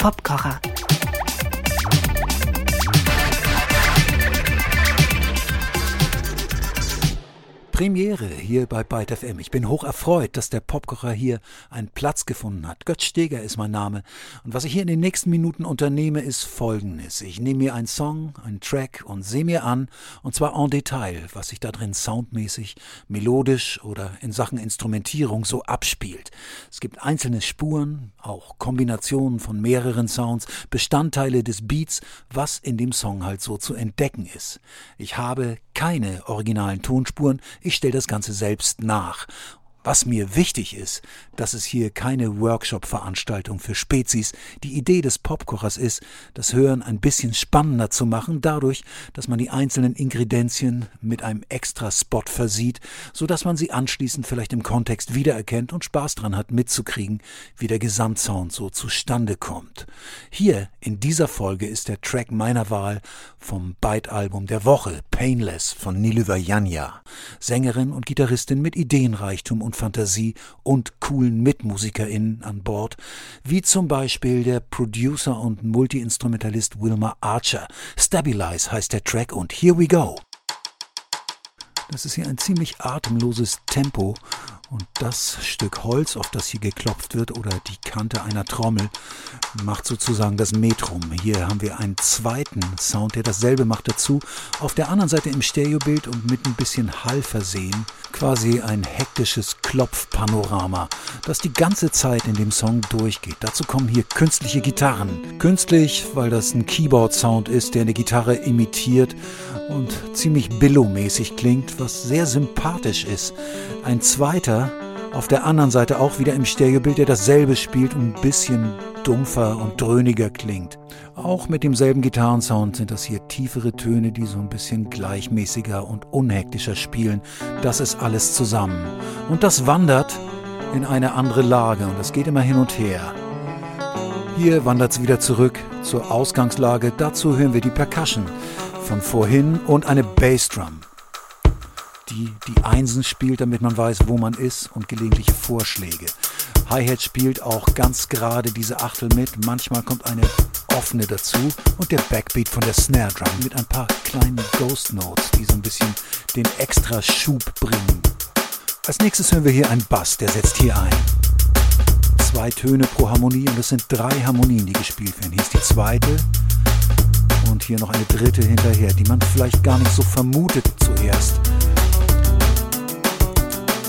Popkocher. Premiere hier bei Byte FM. Ich bin hoch erfreut, dass der Popkocher hier einen Platz gefunden hat. Götz Steger ist mein Name. Und was ich hier in den nächsten Minuten unternehme, ist folgendes. Ich nehme mir einen Song, einen Track und sehe mir an, und zwar en Detail, was sich da drin soundmäßig, melodisch oder in Sachen Instrumentierung so abspielt. Es gibt einzelne Spuren, auch Kombinationen von mehreren Sounds, Bestandteile des Beats, was in dem Song halt so zu entdecken ist. Ich habe keine originalen Tonspuren, ich stelle das Ganze selbst nach was mir wichtig ist, dass es hier keine Workshop-Veranstaltung für Spezies. Die Idee des Popkochers ist, das Hören ein bisschen spannender zu machen, dadurch, dass man die einzelnen Ingredienzien mit einem extra Spot versieht, so dass man sie anschließend vielleicht im Kontext wiedererkennt und Spaß dran hat, mitzukriegen, wie der Gesamtsound so zustande kommt. Hier in dieser Folge ist der Track meiner Wahl vom Byte-Album der Woche, Painless von Nilüfer Janja, Sängerin und Gitarristin mit Ideenreichtum und und Fantasie und coolen MitmusikerInnen an Bord, wie zum Beispiel der Producer und Multiinstrumentalist Wilmer Archer. Stabilize heißt der Track und here we go. Das ist hier ein ziemlich atemloses Tempo und das Stück Holz, auf das hier geklopft wird, oder die Kante einer Trommel, macht sozusagen das Metrum. Hier haben wir einen zweiten Sound, der dasselbe macht dazu. Auf der anderen Seite im Stereobild und mit ein bisschen Hall versehen, quasi ein hektisches Klopfpanorama, das die ganze Zeit in dem Song durchgeht. Dazu kommen hier künstliche Gitarren. Künstlich, weil das ein Keyboard-Sound ist, der eine Gitarre imitiert und ziemlich billow-mäßig klingt, was sehr sympathisch ist. Ein zweiter, auf der anderen Seite auch wieder im Stereobild, der dasselbe spielt und ein bisschen dumpfer und dröhniger klingt. Auch mit demselben Gitarrensound sind das hier tiefere Töne, die so ein bisschen gleichmäßiger und unhektischer spielen. Das ist alles zusammen. Und das wandert in eine andere Lage und das geht immer hin und her. Hier wandert es wieder zurück zur Ausgangslage. Dazu hören wir die Percussion von vorhin und eine Bassdrum, die die Einsen spielt, damit man weiß, wo man ist und gelegentliche Vorschläge. Hi-Hat spielt auch ganz gerade diese Achtel mit. Manchmal kommt eine offene dazu und der Backbeat von der Snare Drum mit ein paar kleinen Ghost Notes, die so ein bisschen den extra Schub bringen. Als nächstes hören wir hier einen Bass, der setzt hier ein. Zwei Töne pro Harmonie und es sind drei Harmonien, die gespielt werden. Hier ist die zweite, und hier noch eine dritte hinterher, die man vielleicht gar nicht so vermutet zuerst.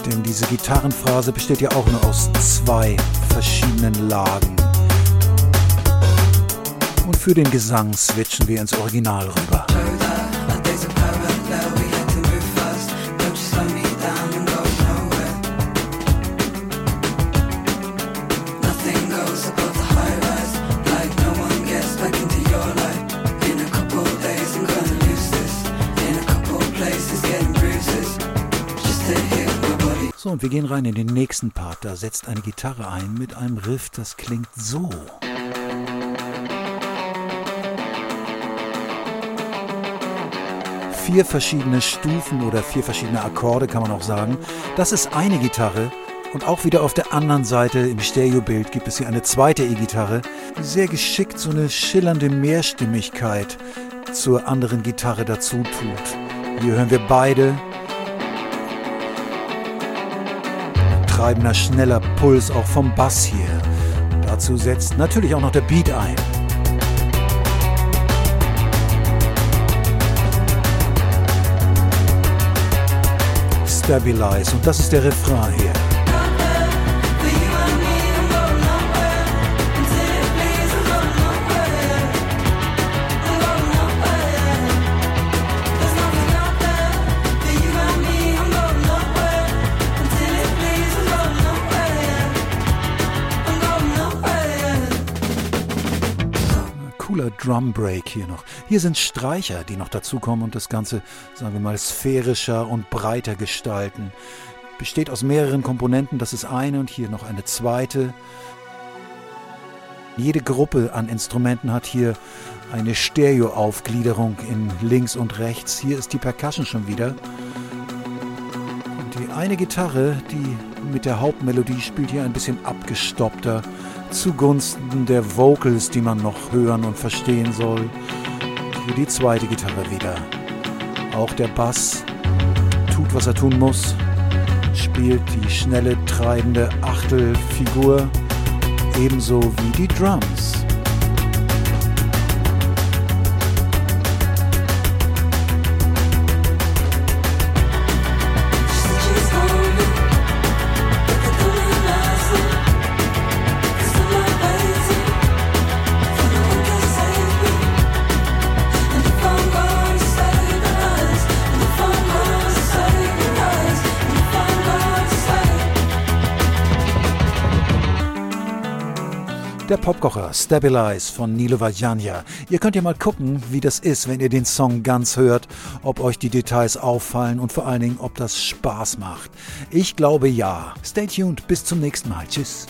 Denn diese Gitarrenphrase besteht ja auch nur aus zwei verschiedenen Lagen. Und für den Gesang switchen wir ins Original rüber. So, und wir gehen rein in den nächsten Part. Da setzt eine Gitarre ein mit einem Riff, das klingt so. Vier verschiedene Stufen oder vier verschiedene Akkorde kann man auch sagen. Das ist eine Gitarre. Und auch wieder auf der anderen Seite im Stereobild gibt es hier eine zweite E-Gitarre, die sehr geschickt so eine schillernde Mehrstimmigkeit zur anderen Gitarre dazu tut. Hier hören wir beide treibender, schneller Puls auch vom Bass hier. Dazu setzt natürlich auch noch der Beat ein. Stabilize und das ist der Refrain hier. Drum Break hier noch. Hier sind Streicher, die noch dazukommen und das Ganze, sagen wir mal, sphärischer und breiter gestalten. Besteht aus mehreren Komponenten, das ist eine und hier noch eine zweite. Jede Gruppe an Instrumenten hat hier eine Stereo-Aufgliederung in links und rechts. Hier ist die Percussion schon wieder. Und die eine Gitarre, die mit der Hauptmelodie spielt hier ein bisschen abgestoppter, zugunsten der Vocals, die man noch hören und verstehen soll. Hier die zweite Gitarre wieder. Auch der Bass tut, was er tun muss, spielt die schnelle, treibende Achtelfigur, ebenso wie die Drums. Der Popkocher Stabilize von Nilo Vajanya. Ihr könnt ja mal gucken, wie das ist, wenn ihr den Song ganz hört, ob euch die Details auffallen und vor allen Dingen, ob das Spaß macht. Ich glaube ja. Stay tuned, bis zum nächsten Mal. Tschüss.